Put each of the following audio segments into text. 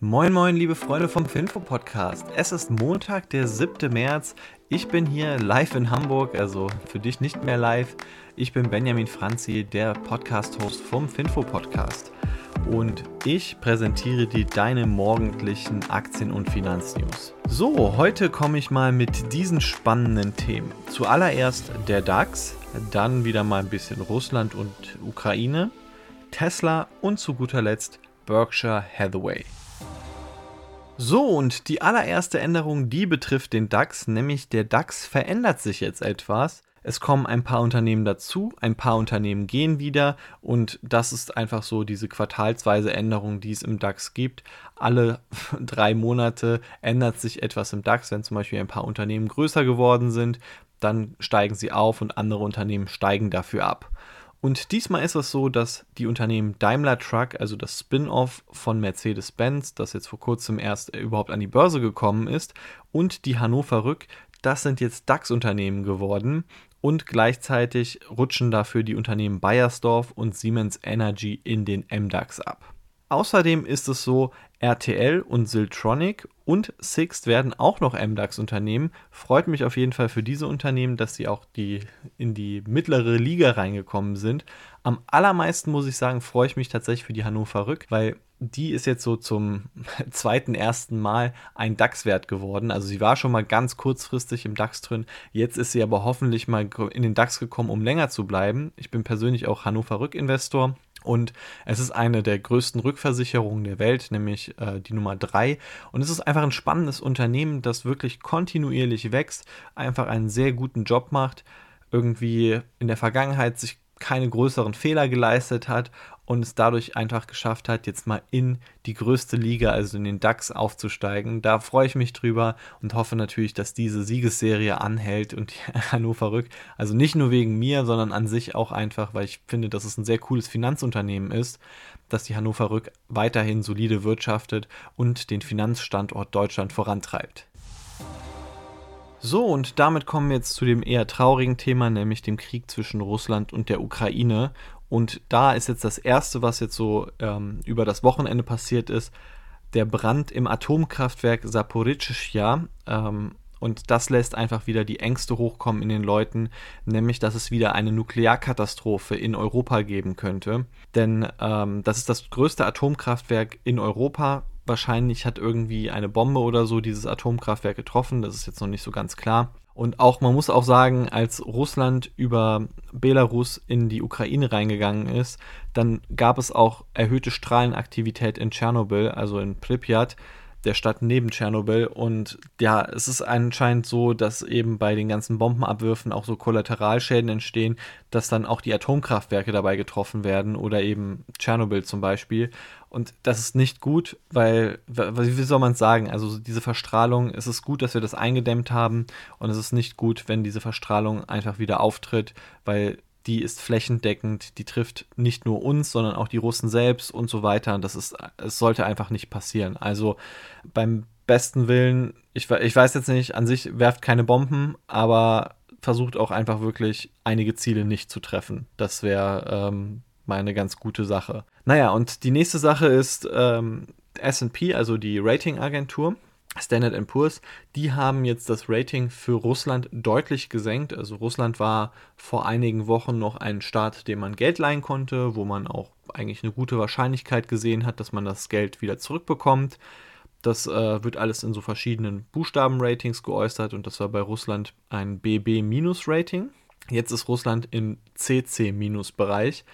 Moin moin liebe Freunde vom Finfo Podcast. Es ist Montag, der 7. März. Ich bin hier live in Hamburg, also für dich nicht mehr live. Ich bin Benjamin Franzi, der Podcast-Host vom Finfo Podcast. Und ich präsentiere dir deine morgendlichen Aktien- und Finanznews. So, heute komme ich mal mit diesen spannenden Themen. Zuallererst der DAX, dann wieder mal ein bisschen Russland und Ukraine, Tesla und zu guter Letzt Berkshire Hathaway. So, und die allererste Änderung, die betrifft den DAX, nämlich der DAX verändert sich jetzt etwas. Es kommen ein paar Unternehmen dazu, ein paar Unternehmen gehen wieder und das ist einfach so diese quartalsweise Änderung, die es im DAX gibt. Alle drei Monate ändert sich etwas im DAX, wenn zum Beispiel ein paar Unternehmen größer geworden sind, dann steigen sie auf und andere Unternehmen steigen dafür ab. Und diesmal ist es so, dass die Unternehmen Daimler Truck, also das Spin-off von Mercedes-Benz, das jetzt vor kurzem erst überhaupt an die Börse gekommen ist, und die Hannover Rück, das sind jetzt DAX-Unternehmen geworden und gleichzeitig rutschen dafür die Unternehmen Bayersdorf und Siemens Energy in den MDAX ab. Außerdem ist es so, RTL und Siltronic und Sixt werden auch noch MDAX-Unternehmen. Freut mich auf jeden Fall für diese Unternehmen, dass sie auch die, in die mittlere Liga reingekommen sind. Am allermeisten muss ich sagen, freue ich mich tatsächlich für die Hannover Rück, weil die ist jetzt so zum zweiten, ersten Mal ein DAX-Wert geworden. Also sie war schon mal ganz kurzfristig im DAX drin. Jetzt ist sie aber hoffentlich mal in den DAX gekommen, um länger zu bleiben. Ich bin persönlich auch Hannover Rück-Investor. Und es ist eine der größten Rückversicherungen der Welt, nämlich äh, die Nummer 3. Und es ist einfach ein spannendes Unternehmen, das wirklich kontinuierlich wächst, einfach einen sehr guten Job macht, irgendwie in der Vergangenheit sich keine größeren Fehler geleistet hat und es dadurch einfach geschafft hat, jetzt mal in die größte Liga, also in den DAX aufzusteigen. Da freue ich mich drüber und hoffe natürlich, dass diese Siegesserie anhält und Hannover Rück, also nicht nur wegen mir, sondern an sich auch einfach, weil ich finde, dass es ein sehr cooles Finanzunternehmen ist, dass die Hannover Rück weiterhin solide wirtschaftet und den Finanzstandort Deutschland vorantreibt. So, und damit kommen wir jetzt zu dem eher traurigen Thema, nämlich dem Krieg zwischen Russland und der Ukraine. Und da ist jetzt das Erste, was jetzt so ähm, über das Wochenende passiert ist, der Brand im Atomkraftwerk Saporischschja. Ähm, und das lässt einfach wieder die Ängste hochkommen in den Leuten, nämlich dass es wieder eine Nuklearkatastrophe in Europa geben könnte. Denn ähm, das ist das größte Atomkraftwerk in Europa, Wahrscheinlich hat irgendwie eine Bombe oder so dieses Atomkraftwerk getroffen. Das ist jetzt noch nicht so ganz klar. Und auch, man muss auch sagen, als Russland über Belarus in die Ukraine reingegangen ist, dann gab es auch erhöhte Strahlenaktivität in Tschernobyl, also in Pripyat, der Stadt neben Tschernobyl. Und ja, es ist anscheinend so, dass eben bei den ganzen Bombenabwürfen auch so Kollateralschäden entstehen, dass dann auch die Atomkraftwerke dabei getroffen werden oder eben Tschernobyl zum Beispiel. Und das ist nicht gut, weil, wie soll man es sagen? Also diese Verstrahlung, es ist gut, dass wir das eingedämmt haben und es ist nicht gut, wenn diese Verstrahlung einfach wieder auftritt, weil die ist flächendeckend, die trifft nicht nur uns, sondern auch die Russen selbst und so weiter. Das ist, es sollte einfach nicht passieren. Also beim besten Willen, ich, ich weiß jetzt nicht, an sich werft keine Bomben, aber versucht auch einfach wirklich einige Ziele nicht zu treffen. Das wäre ähm, mal ganz gute Sache. Naja, und die nächste Sache ist ähm, SP, also die Ratingagentur. Standard Poor's, die haben jetzt das Rating für Russland deutlich gesenkt. Also Russland war vor einigen Wochen noch ein Staat, dem man Geld leihen konnte, wo man auch eigentlich eine gute Wahrscheinlichkeit gesehen hat, dass man das Geld wieder zurückbekommt. Das äh, wird alles in so verschiedenen Buchstabenratings geäußert und das war bei Russland ein BB-Rating. Jetzt ist Russland im CC-Bereich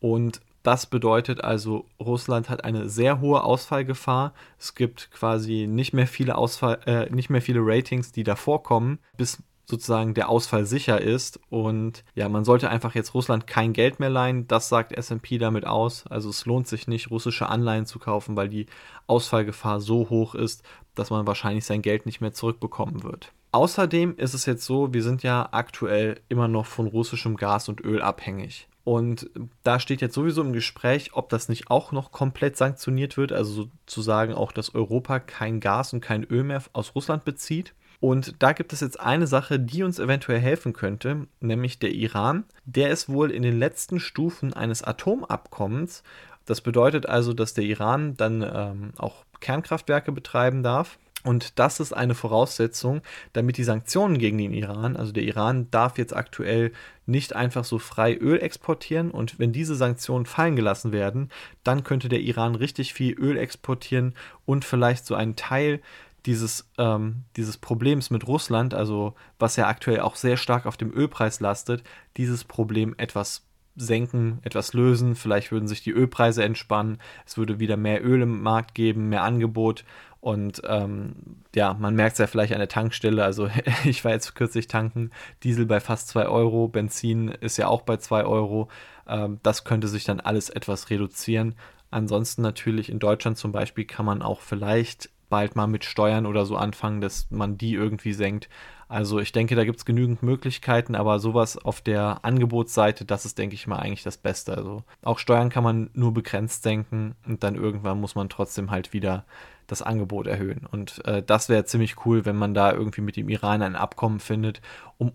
und das bedeutet also, Russland hat eine sehr hohe Ausfallgefahr. Es gibt quasi nicht mehr viele Ausfall, äh, nicht mehr viele Ratings, die davor kommen, bis sozusagen der Ausfall sicher ist. Und ja, man sollte einfach jetzt Russland kein Geld mehr leihen. Das sagt SP damit aus. Also es lohnt sich nicht, russische Anleihen zu kaufen, weil die Ausfallgefahr so hoch ist, dass man wahrscheinlich sein Geld nicht mehr zurückbekommen wird. Außerdem ist es jetzt so, wir sind ja aktuell immer noch von russischem Gas und Öl abhängig. Und da steht jetzt sowieso im Gespräch, ob das nicht auch noch komplett sanktioniert wird, also sozusagen auch, dass Europa kein Gas und kein Öl mehr aus Russland bezieht. Und da gibt es jetzt eine Sache, die uns eventuell helfen könnte, nämlich der Iran. Der ist wohl in den letzten Stufen eines Atomabkommens Das bedeutet also, dass der Iran dann ähm, auch Kernkraftwerke betreiben darf. Und das ist eine Voraussetzung, damit die Sanktionen gegen den Iran, also der Iran darf jetzt aktuell nicht einfach so frei Öl exportieren. Und wenn diese Sanktionen fallen gelassen werden, dann könnte der Iran richtig viel Öl exportieren und vielleicht so einen Teil dieses, ähm, dieses Problems mit Russland, also was ja aktuell auch sehr stark auf dem Ölpreis lastet, dieses Problem etwas senken, etwas lösen. Vielleicht würden sich die Ölpreise entspannen. Es würde wieder mehr Öl im Markt geben, mehr Angebot. Und ähm, ja, man merkt es ja vielleicht an der Tankstelle. Also ich war jetzt kürzlich tanken, Diesel bei fast 2 Euro, Benzin ist ja auch bei 2 Euro. Ähm, das könnte sich dann alles etwas reduzieren. Ansonsten natürlich in Deutschland zum Beispiel kann man auch vielleicht bald mal mit Steuern oder so anfangen, dass man die irgendwie senkt. Also ich denke, da gibt es genügend Möglichkeiten, aber sowas auf der Angebotsseite, das ist, denke ich mal, eigentlich das Beste. Also auch Steuern kann man nur begrenzt senken und dann irgendwann muss man trotzdem halt wieder das Angebot erhöhen. Und äh, das wäre ziemlich cool, wenn man da irgendwie mit dem Iran ein Abkommen findet, um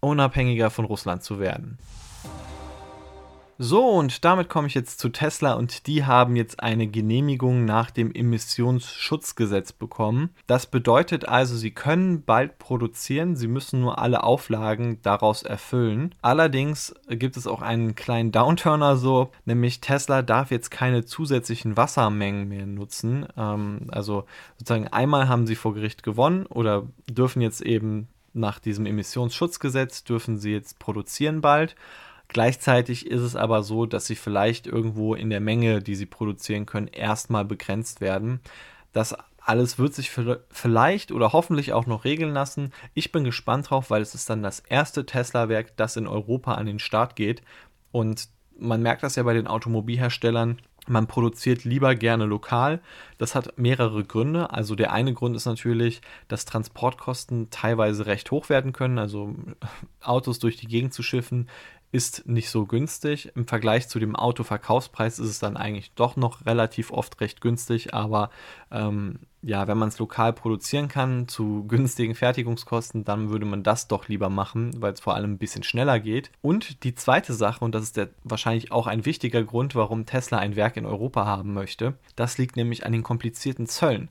unabhängiger von Russland zu werden. So, und damit komme ich jetzt zu Tesla und die haben jetzt eine Genehmigung nach dem Emissionsschutzgesetz bekommen. Das bedeutet also, sie können bald produzieren, sie müssen nur alle Auflagen daraus erfüllen. Allerdings gibt es auch einen kleinen Downturner so, nämlich Tesla darf jetzt keine zusätzlichen Wassermengen mehr nutzen. Ähm, also sozusagen einmal haben sie vor Gericht gewonnen oder dürfen jetzt eben nach diesem Emissionsschutzgesetz dürfen sie jetzt produzieren bald. Gleichzeitig ist es aber so, dass sie vielleicht irgendwo in der Menge, die sie produzieren können, erstmal begrenzt werden. Das alles wird sich vielleicht oder hoffentlich auch noch regeln lassen. Ich bin gespannt drauf, weil es ist dann das erste Tesla-Werk, das in Europa an den Start geht. Und man merkt das ja bei den Automobilherstellern. Man produziert lieber gerne lokal. Das hat mehrere Gründe. Also der eine Grund ist natürlich, dass Transportkosten teilweise recht hoch werden können. Also Autos durch die Gegend zu schiffen ist nicht so günstig. Im Vergleich zu dem Autoverkaufspreis ist es dann eigentlich doch noch relativ oft recht günstig, aber ähm, ja, wenn man es lokal produzieren kann zu günstigen Fertigungskosten, dann würde man das doch lieber machen, weil es vor allem ein bisschen schneller geht. Und die zweite Sache, und das ist der, wahrscheinlich auch ein wichtiger Grund, warum Tesla ein Werk in Europa haben möchte, das liegt nämlich an den komplizierten Zöllen.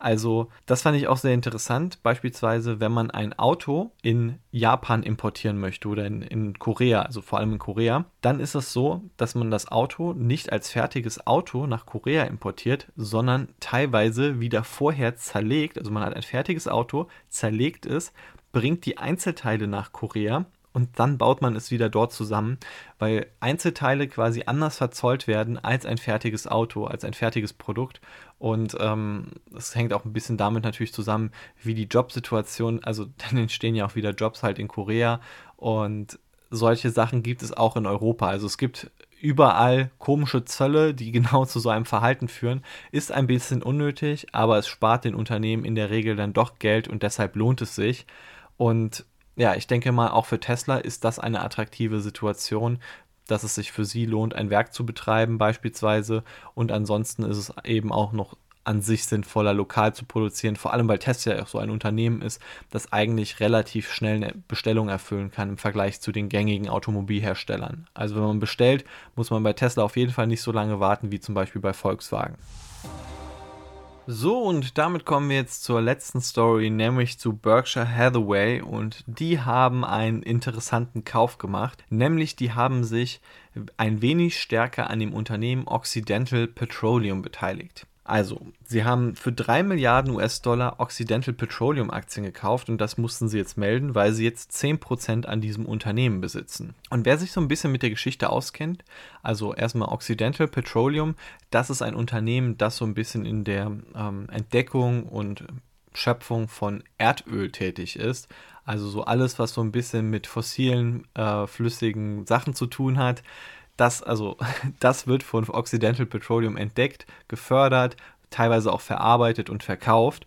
Also das fand ich auch sehr interessant. Beispielsweise, wenn man ein Auto in Japan importieren möchte oder in, in Korea, also vor allem in Korea, dann ist es so, dass man das Auto nicht als fertiges Auto nach Korea importiert, sondern teilweise wieder vorher zerlegt. Also man hat ein fertiges Auto, zerlegt es, bringt die Einzelteile nach Korea und dann baut man es wieder dort zusammen, weil Einzelteile quasi anders verzollt werden als ein fertiges Auto, als ein fertiges Produkt. Und ähm, das hängt auch ein bisschen damit natürlich zusammen, wie die Jobsituation, also dann entstehen ja auch wieder Jobs halt in Korea und solche Sachen gibt es auch in Europa. Also es gibt überall komische Zölle, die genau zu so einem Verhalten führen, ist ein bisschen unnötig, aber es spart den Unternehmen in der Regel dann doch Geld und deshalb lohnt es sich. Und ja, ich denke mal, auch für Tesla ist das eine attraktive Situation, dass es sich für sie lohnt, ein Werk zu betreiben beispielsweise. Und ansonsten ist es eben auch noch an sich sinnvoller, lokal zu produzieren, vor allem weil Tesla ja auch so ein Unternehmen ist, das eigentlich relativ schnell eine Bestellung erfüllen kann im Vergleich zu den gängigen Automobilherstellern. Also wenn man bestellt, muss man bei Tesla auf jeden Fall nicht so lange warten wie zum Beispiel bei Volkswagen. So, und damit kommen wir jetzt zur letzten Story, nämlich zu Berkshire Hathaway. Und die haben einen interessanten Kauf gemacht, nämlich die haben sich ein wenig stärker an dem Unternehmen Occidental Petroleum beteiligt. Also, sie haben für 3 Milliarden US-Dollar Occidental Petroleum Aktien gekauft und das mussten sie jetzt melden, weil sie jetzt 10% an diesem Unternehmen besitzen. Und wer sich so ein bisschen mit der Geschichte auskennt, also erstmal Occidental Petroleum, das ist ein Unternehmen, das so ein bisschen in der ähm, Entdeckung und Schöpfung von Erdöl tätig ist. Also so alles, was so ein bisschen mit fossilen, äh, flüssigen Sachen zu tun hat das, also, das wird von Occidental Petroleum entdeckt, gefördert, teilweise auch verarbeitet und verkauft.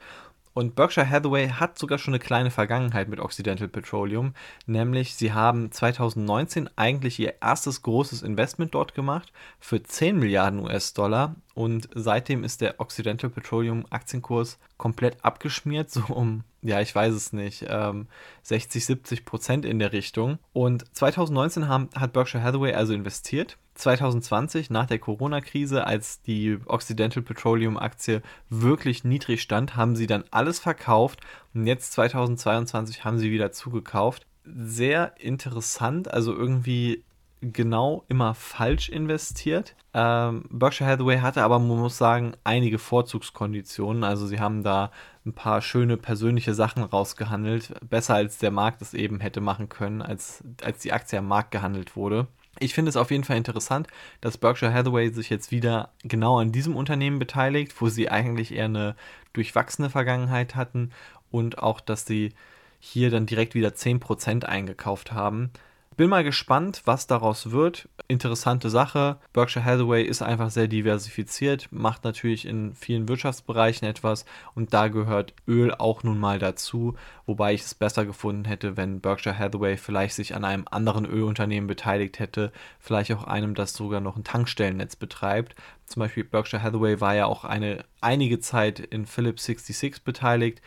Und Berkshire Hathaway hat sogar schon eine kleine Vergangenheit mit Occidental Petroleum, nämlich sie haben 2019 eigentlich ihr erstes großes Investment dort gemacht für 10 Milliarden US-Dollar und seitdem ist der Occidental Petroleum Aktienkurs komplett abgeschmiert, so um ja, ich weiß es nicht, ähm, 60, 70 Prozent in der Richtung. Und 2019 haben, hat Berkshire Hathaway also investiert. 2020, nach der Corona-Krise, als die Occidental Petroleum-Aktie wirklich niedrig stand, haben sie dann alles verkauft und jetzt 2022 haben sie wieder zugekauft. Sehr interessant, also irgendwie genau immer falsch investiert. Ähm, Berkshire Hathaway hatte aber, man muss sagen, einige Vorzugskonditionen. Also sie haben da ein paar schöne persönliche Sachen rausgehandelt. Besser als der Markt es eben hätte machen können, als, als die Aktie am Markt gehandelt wurde. Ich finde es auf jeden Fall interessant, dass Berkshire Hathaway sich jetzt wieder genau an diesem Unternehmen beteiligt, wo sie eigentlich eher eine durchwachsene Vergangenheit hatten und auch, dass sie hier dann direkt wieder 10% eingekauft haben. Bin mal gespannt, was daraus wird. Interessante Sache. Berkshire Hathaway ist einfach sehr diversifiziert, macht natürlich in vielen Wirtschaftsbereichen etwas und da gehört Öl auch nun mal dazu, wobei ich es besser gefunden hätte, wenn Berkshire Hathaway vielleicht sich an einem anderen Ölunternehmen beteiligt hätte, vielleicht auch einem, das sogar noch ein Tankstellennetz betreibt. Zum Beispiel Berkshire Hathaway war ja auch eine einige Zeit in Philips 66 beteiligt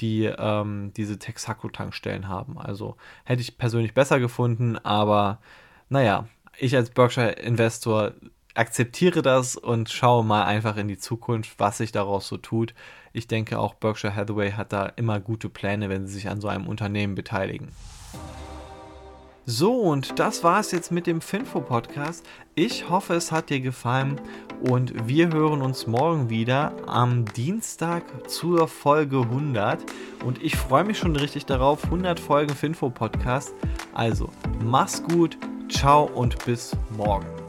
die ähm, diese Texaco-Tankstellen haben. Also hätte ich persönlich besser gefunden, aber naja, ich als Berkshire-Investor akzeptiere das und schaue mal einfach in die Zukunft, was sich daraus so tut. Ich denke auch Berkshire Hathaway hat da immer gute Pläne, wenn sie sich an so einem Unternehmen beteiligen. So, und das war es jetzt mit dem Finfo-Podcast. Ich hoffe, es hat dir gefallen und wir hören uns morgen wieder am Dienstag zur Folge 100. Und ich freue mich schon richtig darauf. 100 Folgen Finfo-Podcast. Also, mach's gut, ciao und bis morgen.